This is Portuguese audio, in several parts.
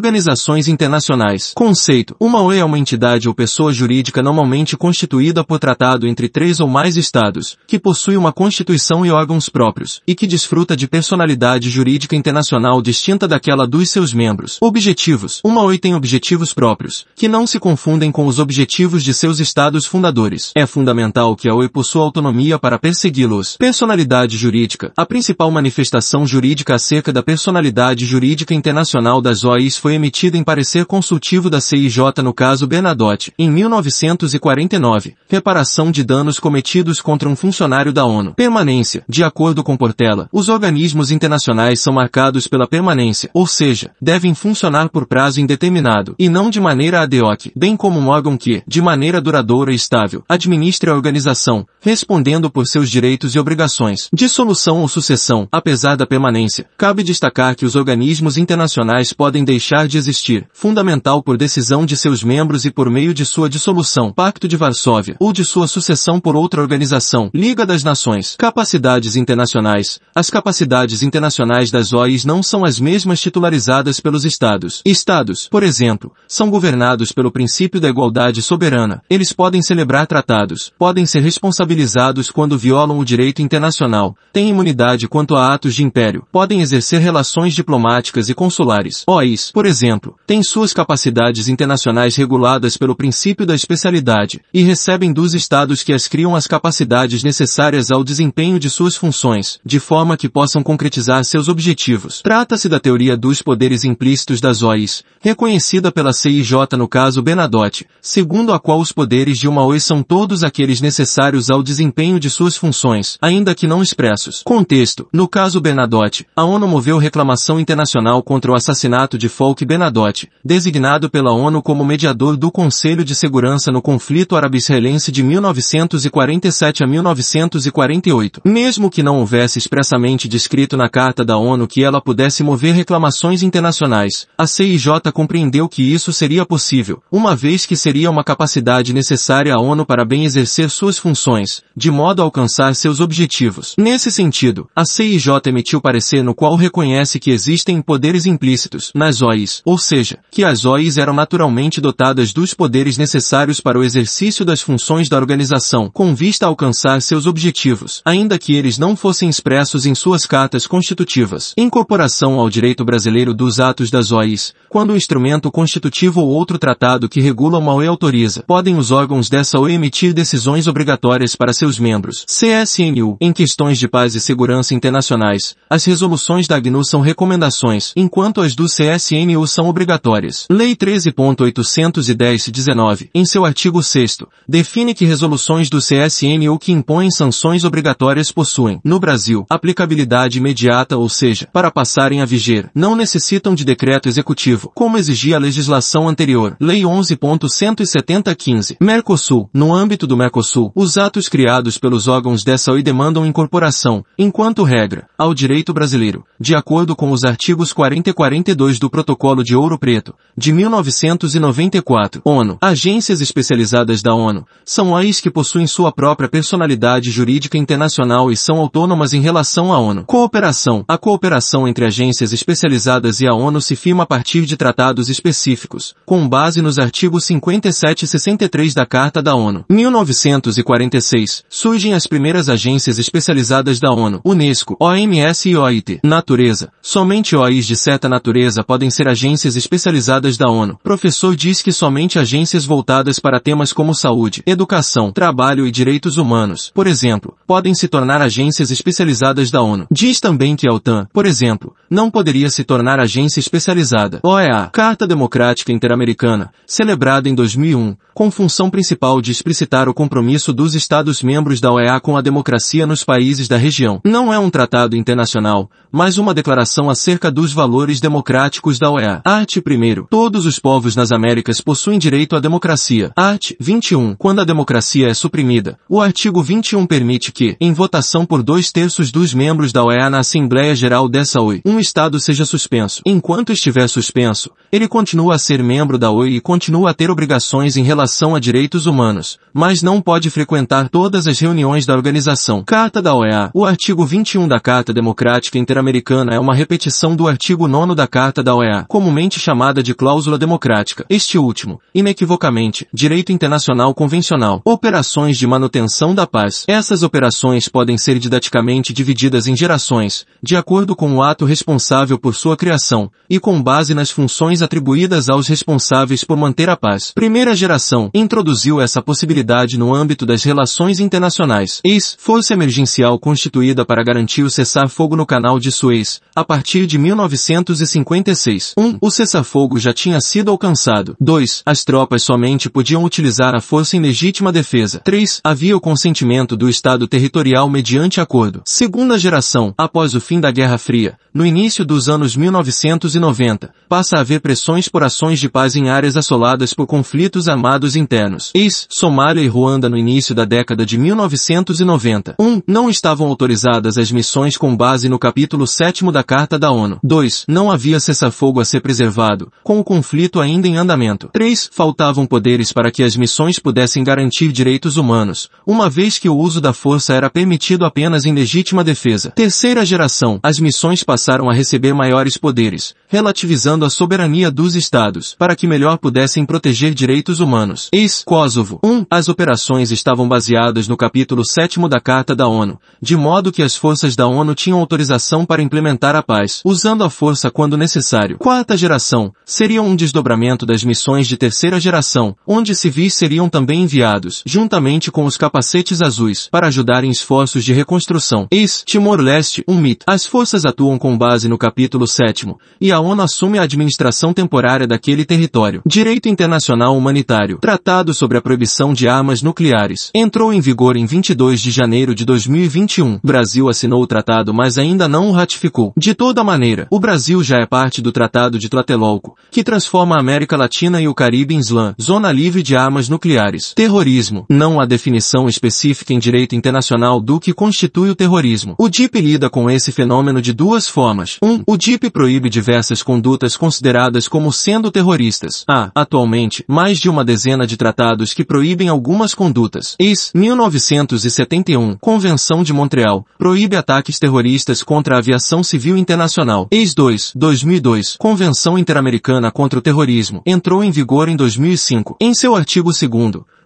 Organizações internacionais. Conceito. Uma OE é uma entidade ou pessoa jurídica normalmente constituída por tratado entre três ou mais estados, que possui uma constituição e órgãos próprios, e que desfruta de personalidade jurídica internacional distinta daquela dos seus membros. Objetivos. Uma OE tem objetivos próprios, que não se confundem com os objetivos de seus estados fundadores. É fundamental que a OE possua autonomia para persegui-los. Personalidade jurídica. A principal manifestação jurídica acerca da personalidade jurídica internacional das OIs foi foi emitida em parecer consultivo da CIJ no caso Bernadotte, em 1949, reparação de danos cometidos contra um funcionário da ONU. Permanência. De acordo com Portela, os organismos internacionais são marcados pela permanência, ou seja, devem funcionar por prazo indeterminado, e não de maneira ad hoc, bem como um órgão que, de maneira duradoura e estável, administre a organização, respondendo por seus direitos e obrigações. Dissolução ou sucessão, apesar da permanência. Cabe destacar que os organismos internacionais podem deixar deixar de existir, fundamental por decisão de seus membros e por meio de sua dissolução, Pacto de Varsóvia, ou de sua sucessão por outra organização, Liga das Nações. Capacidades internacionais. As capacidades internacionais das OIs não são as mesmas titularizadas pelos Estados. Estados, por exemplo, são governados pelo princípio da igualdade soberana. Eles podem celebrar tratados, podem ser responsabilizados quando violam o direito internacional, têm imunidade quanto a atos de império, podem exercer relações diplomáticas e consulares. OIs, por exemplo, têm suas capacidades internacionais reguladas pelo princípio da especialidade, e recebem dos estados que as criam as capacidades necessárias ao desempenho de suas funções, de forma que possam concretizar seus objetivos. Trata-se da teoria dos poderes implícitos das OIs, reconhecida pela CIJ no caso Bernadotte, segundo a qual os poderes de uma OI são todos aqueles necessários ao desempenho de suas funções, ainda que não expressos. Contexto. No caso Bernadotte, a ONU moveu reclamação internacional contra o assassinato de Folk Farouk Benadotte, designado pela ONU como mediador do Conselho de Segurança no conflito árabe-israelense de 1947 a 1948. Mesmo que não houvesse expressamente descrito na Carta da ONU que ela pudesse mover reclamações internacionais, a CIJ compreendeu que isso seria possível, uma vez que seria uma capacidade necessária à ONU para bem exercer suas funções, de modo a alcançar seus objetivos. Nesse sentido, a CIJ emitiu parecer no qual reconhece que existem poderes implícitos nas OIs OIs, ou seja, que as OIs eram naturalmente dotadas dos poderes necessários para o exercício das funções da organização, com vista a alcançar seus objetivos, ainda que eles não fossem expressos em suas cartas constitutivas. Incorporação ao direito brasileiro dos atos das OIs, quando o instrumento constitutivo ou outro tratado que regula uma OI autoriza, podem os órgãos dessa OI emitir decisões obrigatórias para seus membros. CSNU, em questões de paz e segurança internacionais, as resoluções da AGNU são recomendações, enquanto as do CSN CNU são obrigatórias. Lei 13.810-19, em seu artigo 6 define que resoluções do CSNU que impõem sanções obrigatórias possuem, no Brasil, aplicabilidade imediata ou seja, para passarem a viger, não necessitam de decreto executivo, como exigia a legislação anterior. Lei 11.170-15. Mercosul. No âmbito do Mercosul, os atos criados pelos órgãos dessa OI demandam incorporação, enquanto regra, ao direito brasileiro, de acordo com os artigos 40 e 42 do Protocolo Protocolo de Ouro Preto, de 1994. ONU. Agências especializadas da ONU são AIs que possuem sua própria personalidade jurídica internacional e são autônomas em relação à ONU. Cooperação. A cooperação entre agências especializadas e a ONU se firma a partir de tratados específicos, com base nos artigos 57 e 63 da Carta da ONU. 1946. Surgem as primeiras agências especializadas da ONU, Unesco, OMS e OIT. Natureza. Somente OIs de certa natureza podem ser agências especializadas da ONU. Professor diz que somente agências voltadas para temas como saúde, educação, trabalho e direitos humanos, por exemplo, podem se tornar agências especializadas da ONU. Diz também que a OTAN, por exemplo, não poderia se tornar agência especializada. OEA, Carta Democrática Interamericana, celebrada em 2001, com função principal de explicitar o compromisso dos Estados-membros da OEA com a democracia nos países da região. Não é um tratado internacional, mas uma declaração acerca dos valores democráticos da OEA. OEA. Art. 1. Todos os povos nas Américas possuem direito à democracia. Art. 21. Quando a democracia é suprimida, o artigo 21 permite que, em votação por dois terços dos membros da OEA na Assembleia Geral dessa OI, um Estado seja suspenso. Enquanto estiver suspenso, Ele continua a ser membro da OI e continua a ter obrigações em relação a direitos humanos, mas não pode frequentar todas as reuniões da organização. Carta da OEA. O artigo 21 da Carta Democrática Interamericana é uma repetição do artigo 9 da Carta da OEA, comumente chamada de cláusula democrática. Este último, inequivocamente, direito internacional convencional. Operações de manutenção da paz. Essas operações podem ser didaticamente divididas em gerações, de acordo com o ato responsável por sua criação, e com base nas funções atribuídas aos responsáveis por manter a paz. Primeira geração introduziu essa possibilidade no âmbito das relações internacionais. Ex, força emergencial constituída para garantir o cessar-fogo no canal de Suez, a partir de 1956. 1. Um, o cessar-fogo já tinha sido alcançado. 2. As tropas somente podiam utilizar a força em legítima defesa. 3. Havia o consentimento do Estado territorial mediante acordo. Segunda geração, após o fim da Guerra Fria, no início dos anos 1990, passa a haver pressões por ações de paz em áreas assoladas por conflitos armados internos. Ex, Somália e Ruanda no início da década de 1990. 1. Um, não estavam autorizadas as missões com base no capítulo 7 da Carta da ONU. 2. Não havia cessar-fogo a ser preservado, com o conflito ainda em andamento. 3. Faltavam poderes para que as missões pudessem garantir direitos humanos, uma vez que o uso da força era permitido apenas em legítima defesa. Terceira geração. As missões passaram a receber maiores poderes, relativizando a soberania dos estados, para que melhor pudessem proteger direitos humanos. Ex-Kosovo. 1. Um, as operações estavam baseadas no capítulo 7 da Carta da ONU, de modo que as forças da ONU tinham autorização para implementar a paz, usando a força quando necessário. Quarta geração. Seria um desdobramento das missões de terceira geração, onde civis seriam também enviados, juntamente com os capacetes azuis, para ajudar em esforços de reconstrução. Ex-Timor-Leste, um mito. As forças atuam com base no capítulo 7 e a ONU assume a administração temporária daquele território. Direito Internacional Humanitário. Tratado sobre a proibição de armas nucleares. Entrou em vigor em 22 de janeiro de 2021. Brasil assinou o tratado mas ainda não o ratificou. De toda maneira, o Brasil já é parte do Tratado de Tlatelolco, que transforma a América Latina e o Caribe em Islã, zona livre de armas nucleares. Terrorismo. Não há definição específica em direito internacional do que constitui o terrorismo. O DIP lida com esse fenômeno de duas formas. 1. Um, o DIP proíbe diversas condutas consideradas como sendo terroristas. Há, atualmente, mais de uma dezena de tratados que proíbem algumas condutas. Ex. 1971, Convenção de Montreal, proíbe ataques terroristas contra a aviação civil internacional. Ex. 2. 2002, Convenção Interamericana contra o Terrorismo, entrou em vigor em 2005. Em seu artigo 2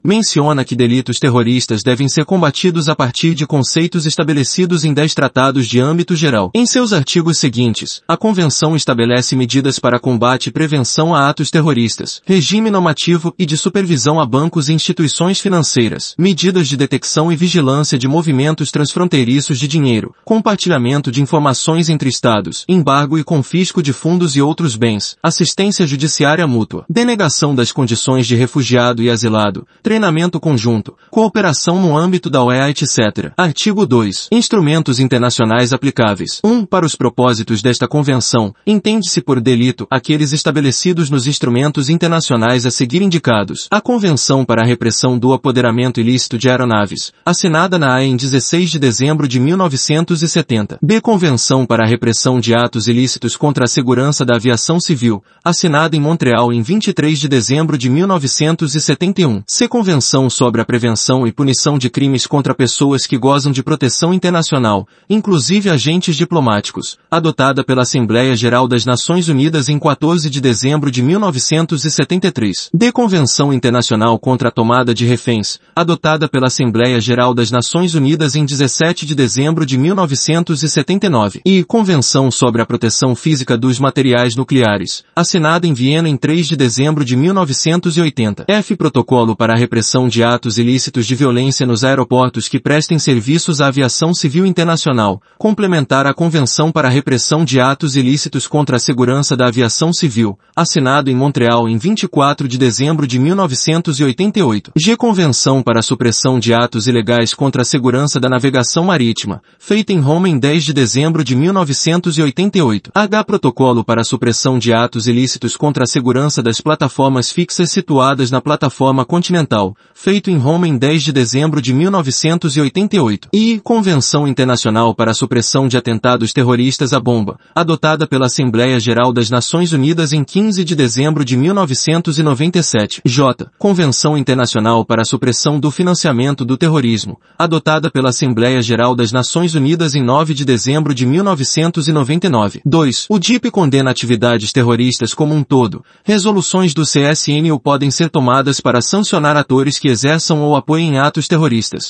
menciona que delitos terroristas devem ser combatidos a partir de conceitos estabelecidos em dez tratados de âmbito geral. Em seus artigos seguintes, a Convenção estabelece medidas para combate e prevenção a atos terroristas, regime normativo e de supervisão a bancos e instituições financeiras, medidas de detecção e vigilância de movimentos transfronteiriços de dinheiro, compartilhamento de informações entre estados, embargo e confisco de fundos e outros bens, assistência judiciária mútua, denegação das condições de refugiado e asilado, treinamento conjunto, cooperação no âmbito da OEA etc. Artigo 2. Instrumentos internacionais aplicáveis. 1. Um, para os propósitos desta convenção, entende-se por delito aqueles estabelecidos nos instrumentos internacionais a seguir indicados. A Convenção para a Repressão do Apoderamento Ilícito de Aeronaves, assinada na AE em 16 de dezembro de 1970. B. Convenção para a Repressão de Atos Ilícitos contra a Segurança da Aviação Civil, assinada em Montreal em 23 de dezembro de 1971. C. Convenção sobre a Prevenção e Punição de Crimes contra Pessoas que gozam de proteção internacional, inclusive agentes diplomáticos, adotada pela Assembleia Geral das Nações Unidas em 14 de dezembro de 1973. D. Convenção Internacional contra a Tomada de Reféns, adotada pela Assembleia Geral das Nações Unidas em 17 de dezembro de 1979. E Convenção sobre a Proteção Física dos Materiais Nucleares, assinada em Viena em 3 de dezembro de 1980. F. Protocolo para a repressão de atos ilícitos de violência nos aeroportos que prestem serviços à aviação civil internacional, complementar a Convenção para a Repressão de Atos Ilícitos contra a Segurança da Aviação Civil, assinado em Montreal em 24 de dezembro de 1988. G. Convenção para a Supressão de Atos Ilegais contra a Segurança da Navegação Marítima, feita em Roma em 10 de dezembro de 1988. H. Protocolo para a Supressão de Atos Ilícitos contra a Segurança das Plataformas Fixas situadas na Plataforma Continental Ocidental, feito em Roma em 10 de dezembro de 1988. E Convenção Internacional para a Supressão de Atentados Terroristas à Bomba, adotada pela Assembleia Geral das Nações Unidas em 15 de dezembro de 1997. J. Convenção Internacional para a Supressão do Financiamento do Terrorismo, adotada pela Assembleia Geral das Nações Unidas em 9 de dezembro de 1999. 2. O DIP condena atividades terroristas como um todo. Resoluções do CSNU podem ser tomadas para sancionar atores que exerçam ou apoiem atos terroristas.